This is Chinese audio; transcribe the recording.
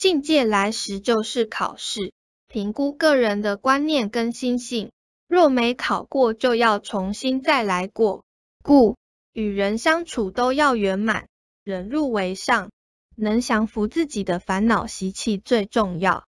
境界来时就是考试评估个人的观念跟心性。若没考过就要重新再来过。故与人相处都要圆满忍辱为上能降服自己的烦恼习气最重要。